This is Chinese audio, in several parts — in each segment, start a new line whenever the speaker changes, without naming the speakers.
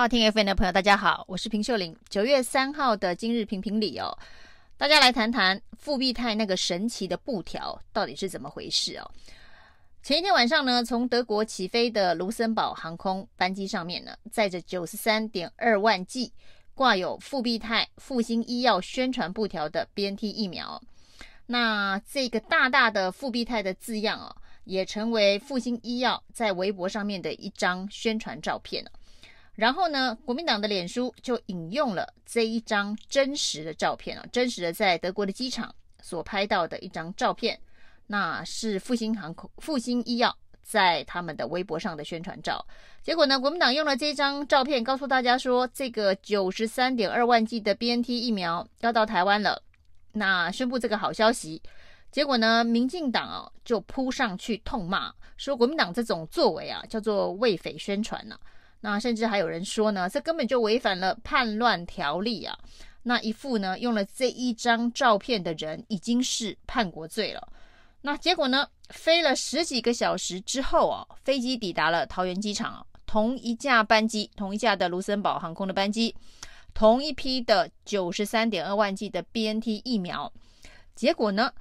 好听 FM 的朋友，大家好，我是平秀玲。九月三号的今日评评理哦，大家来谈谈复必泰那个神奇的布条到底是怎么回事哦。前一天晚上呢，从德国起飞的卢森堡航空班机上面呢，载着九十三点二万剂挂有复必泰复星医药宣传布条的 BNT 疫苗，那这个大大的复必泰的字样哦，也成为复星医药在微博上面的一张宣传照片。然后呢，国民党的脸书就引用了这一张真实的照片啊，真实的在德国的机场所拍到的一张照片，那是复兴航空、复兴医药在他们的微博上的宣传照。结果呢，国民党用了这张照片告诉大家说，这个九十三点二万剂的 BNT 疫苗要到台湾了，那宣布这个好消息。结果呢，民进党啊就扑上去痛骂，说国民党这种作为啊，叫做为匪宣传呐、那甚至还有人说呢，这根本就违反了叛乱条例啊！那一副呢，用了这一张照片的人已经是叛国罪了。那结果呢，飞了十几个小时之后啊，飞机抵达了桃园机场，同一架班机，同一架的卢森堡航空的班机，同一批的九十三点二万剂的 BNT 疫苗。结果呢，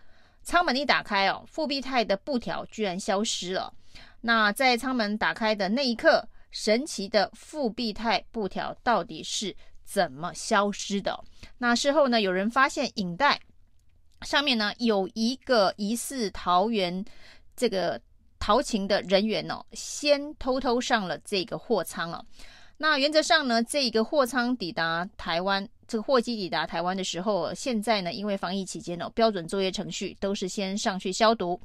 舱门一打开哦，复必泰的布条居然消失了。那在舱门打开的那一刻，神奇的复必泰布条到底是怎么消失的？那事后呢，有人发现影带上面呢有一个疑似桃园这个桃勤的人员哦，先偷偷上了这个货舱了。那原则上呢，这个货舱抵达台湾，这个货机抵达台湾的时候，现在呢，因为防疫期间哦，标准作业程序都是先上去消毒，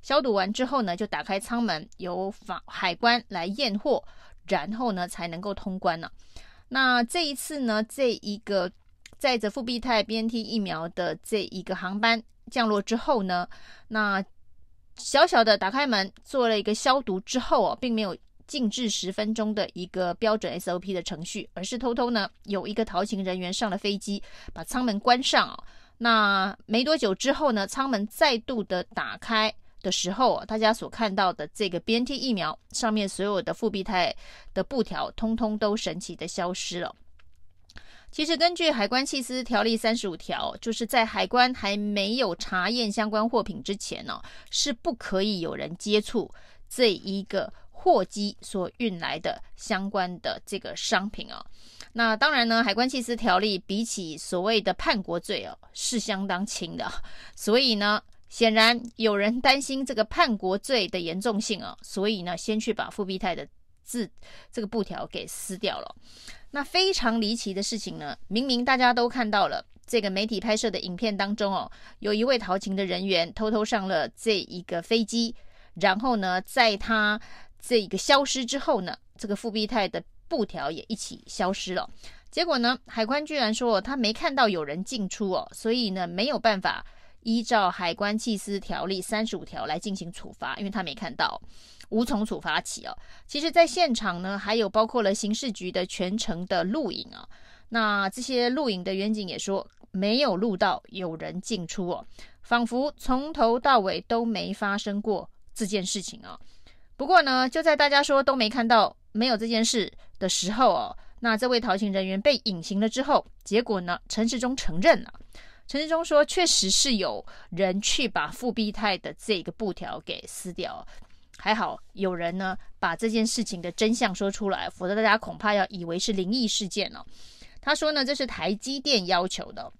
消毒完之后呢，就打开舱门，由法海关来验货。然后呢，才能够通关呢、那这一次呢，这一个载着复必泰 BNT 疫苗的这一个航班降落之后呢，那小小的打开门做了一个消毒之后哦，并没有静置十分钟的一个标准 SOP 的程序，而是偷偷呢有一个逃行人员上了飞机，把舱门关上哦。那没多久之后呢，舱门再度的打开。的时候，大家所看到的这个 BNT 疫苗上面所有的复必泰的布条，通通都神奇的消失了。其实根据海关缉私条例三十五条，就是在海关还没有查验相关货品之前呢，是不可以有人接触这一个货机所运来的相关的这个商品啊。那当然呢，海关缉私条例比起所谓的叛国罪哦，是相当轻的，所以呢。显然有人担心这个叛国罪的严重性啊，所以呢，先去把复必泰的字这个布条给撕掉了。那非常离奇的事情呢，明明大家都看到了这个媒体拍摄的影片当中哦，有一位逃情的人员偷偷上了这一个飞机，然后呢，在他这个消失之后呢，这个复必泰的布条也一起消失了。结果呢，海关居然说他没看到有人进出哦，所以呢，没有办法。依照海关缉私条例三十五条来进行处罚，因为他没看到，无从处罚起哦。其实，在现场呢，还有包括了刑事局的全程的录影啊。那这些录影的员警也说，没有录到有人进出哦，仿佛从头到尾都没发生过这件事情啊。不过呢，就在大家说都没看到、没有这件事的时候哦，那这位逃刑人员被隐形了之后，结果呢，陈世忠承认了。陈志忠说：“确实是有人去把复必泰的这个布条给撕掉，还好有人呢把这件事情的真相说出来，否则大家恐怕要以为是灵异事件了。”他说呢：“这是台积电要求的。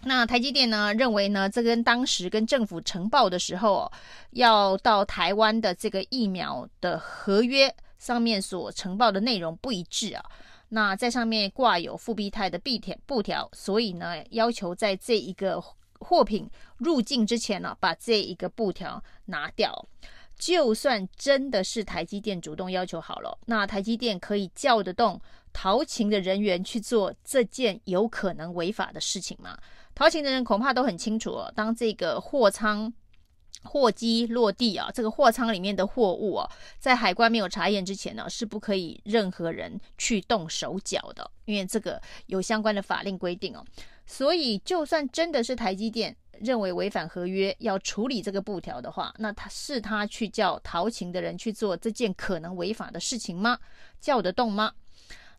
那台积电呢认为呢，这跟当时跟政府呈报的时候哦要到台湾的这个疫苗的合约上面所呈报的内容不一致啊。”那在上面挂有复必泰的布条，布条，所以呢，要求在这一个货品入境之前呢，把这一个布条拿掉。就算真的是台积电主动要求好了，那台积电可以叫得动桃勤的人员去做这件有可能违法的事情吗？桃勤的人恐怕都很清楚哦，当这个货仓。货机落地啊，这个货舱里面的货物啊，在海关没有查验之前呢，是不可以任何人去动手脚的，因为这个有相关的法令规定哦。所以，就算真的是台积电认为违反合约要处理这个布条的话，那他是他去叫桃勤的人去做这件可能违法的事情吗？叫得动吗？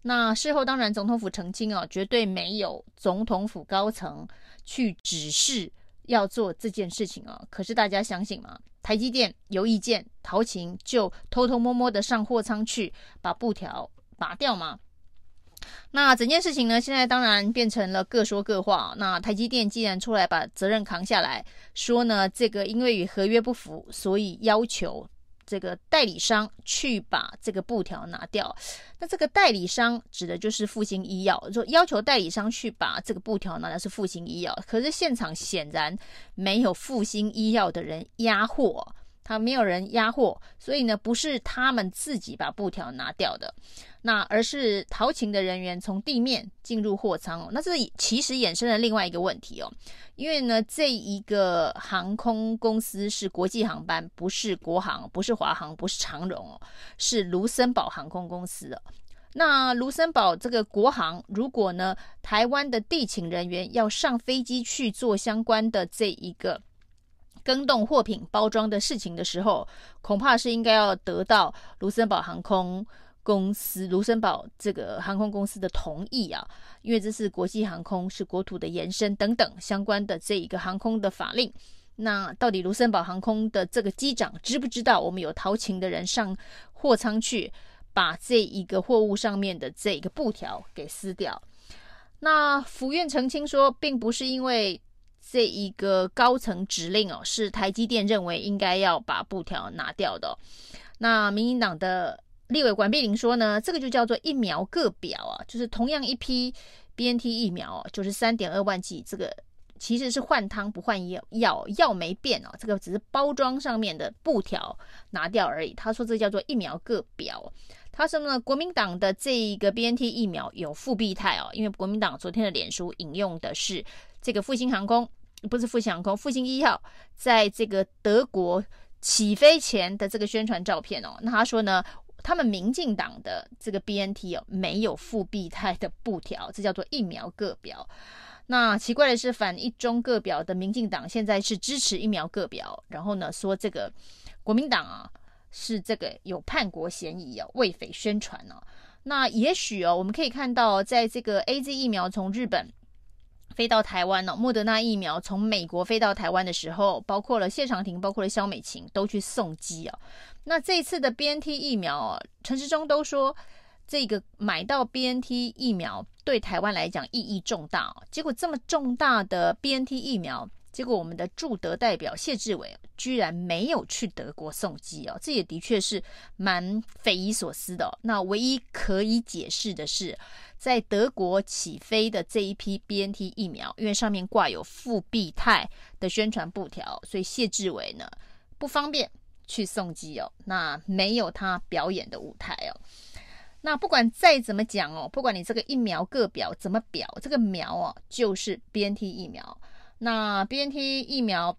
那事后当然总统府澄清哦，绝对没有总统府高层去指示要做这件事情啊。可是大家相信吗？台积电有意见，陶琴就偷偷摸摸的上货仓去把布条拔掉吗？那整件事情呢，现在当然变成了各说各话。那台积电既然出来把责任扛下来，说呢，这个因为与合约不符，所以要求这个代理商去把这个布条拿掉。那这个代理商指的就是复兴医药，说要求代理商去把这个布条拿掉是复兴医药。可是现场显然没有复兴医药的人压货，他没有人押货，所以呢，不是他们自己把布条拿掉的。那而是陶晴的人员从地面进入货舱哦，那这其实衍生了另外一个问题哦，因为呢，这一个航空公司是国际航班，不是国航，不是华航，不是长荣哦，是卢森堡航空公司哦。那卢森堡这个国航，如果呢，台湾的地勤人员要上飞机去做相关的这一个更动货品包装的事情的时候，恐怕是应该要得到卢森堡航空。公司卢森堡这个航空公司的同意啊，因为这是国际航空，是国土的延伸等等相关的这一个航空的法令。那到底卢森堡航空的这个机长知不知道我们有陶晴的人上货舱去把这一个货物上面的这个布条给撕掉？那府院澄清说，并不是因为这一个高层指令哦，是台积电认为应该要把布条拿掉的。那民进党的。立委管碧玲说呢，这个就叫做疫苗个表啊，就是同样一批 BNT 疫苗哦，就是三点二万剂，这个其实是换汤不换药，药没变哦，这个只是包装上面的布条拿掉而已。他说这叫做疫苗个表。他说呢，国民党的这一个 BNT 疫苗有复必泰哦，因为国民党昨天的脸书引用的是这个复兴航空，不是复星航空，复星一号在这个德国起飞前的这个宣传照片哦，那他说呢。他们民进党的这个 BNT 哦，没有复必泰的布条，这叫做疫苗个表。那奇怪的是，反一中各表的民进党现在是支持疫苗个表，然后呢说这个国民党啊是这个有叛国嫌疑哦，为匪宣传哦。那也许哦，我们可以看到，在这个 AZ 疫苗从日本。飞到台湾了，莫德纳疫苗从美国飞到台湾的时候，包括了谢长廷，包括了萧美琴，都去送机哦。那这次的 BNT 疫苗，陈时中都说这个买到 BNT 疫苗对台湾来讲意义重大。结果这么重大的 BNT 疫苗，结果我们的驻德代表谢志伟居然没有去德国送机哦，这也的确是蛮匪夷所思的。那唯一可以解释的是。在德国起飞的这一批 BNT 疫苗，因为上面挂有复必泰的宣传布条，所以谢志伟呢不方便去送机哦。那没有他表演的舞台哦。那不管再怎么讲哦，不管你这个疫苗各表怎么表，这个苗哦就是 BNT 疫苗。那 BNT 疫苗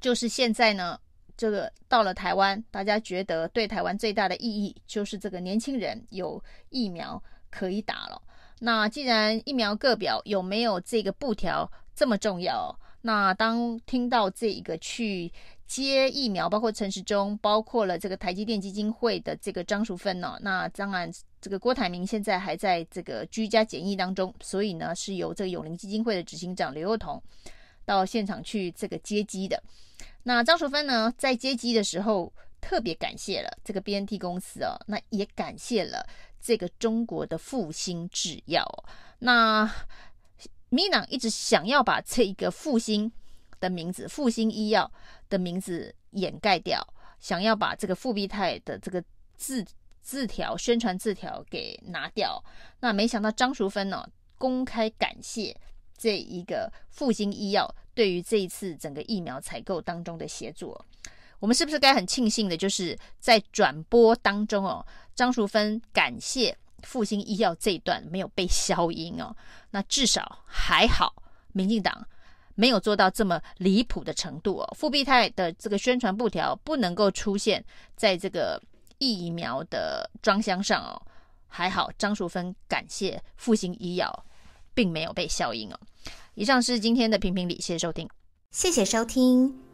就是现在呢，这个到了台湾，大家觉得对台湾最大的意义就是这个年轻人有疫苗。可以打了。那既然疫苗个表，有没有这个布条这么重要？那当听到这一个去接疫苗，包括陈时中，包括了这个台积电基金会的这个张淑芬呢？那当然，这个郭台铭现在还在这个居家检疫当中，所以呢，是由这个永龄基金会的执行长刘幼彤到现场去这个接机的。那张淑芬呢，在接机的时候特别感谢了这个 BNT 公司哦，那也感谢了。这个中国的复星制药，那民进党一直想要把这一个复星的名字、复星医药的名字掩盖掉，想要把这个复必泰的这个字字条、宣传字条给拿掉。那没想到张淑芬呢，公开感谢这一个复星医药对于这一次整个疫苗采购当中的协助。我们是不是该很庆幸的，就是在转播当中哦，张淑芬感谢复兴医药这一段没有被消音哦，那至少还好，民进党没有做到这么离谱的程度哦。复必泰的这个宣传布条不能够出现在这个疫苗的装箱上哦，还好张淑芬感谢复兴医药，并没有被消音哦。以上是今天的评评理，谢谢收听，
谢谢收听。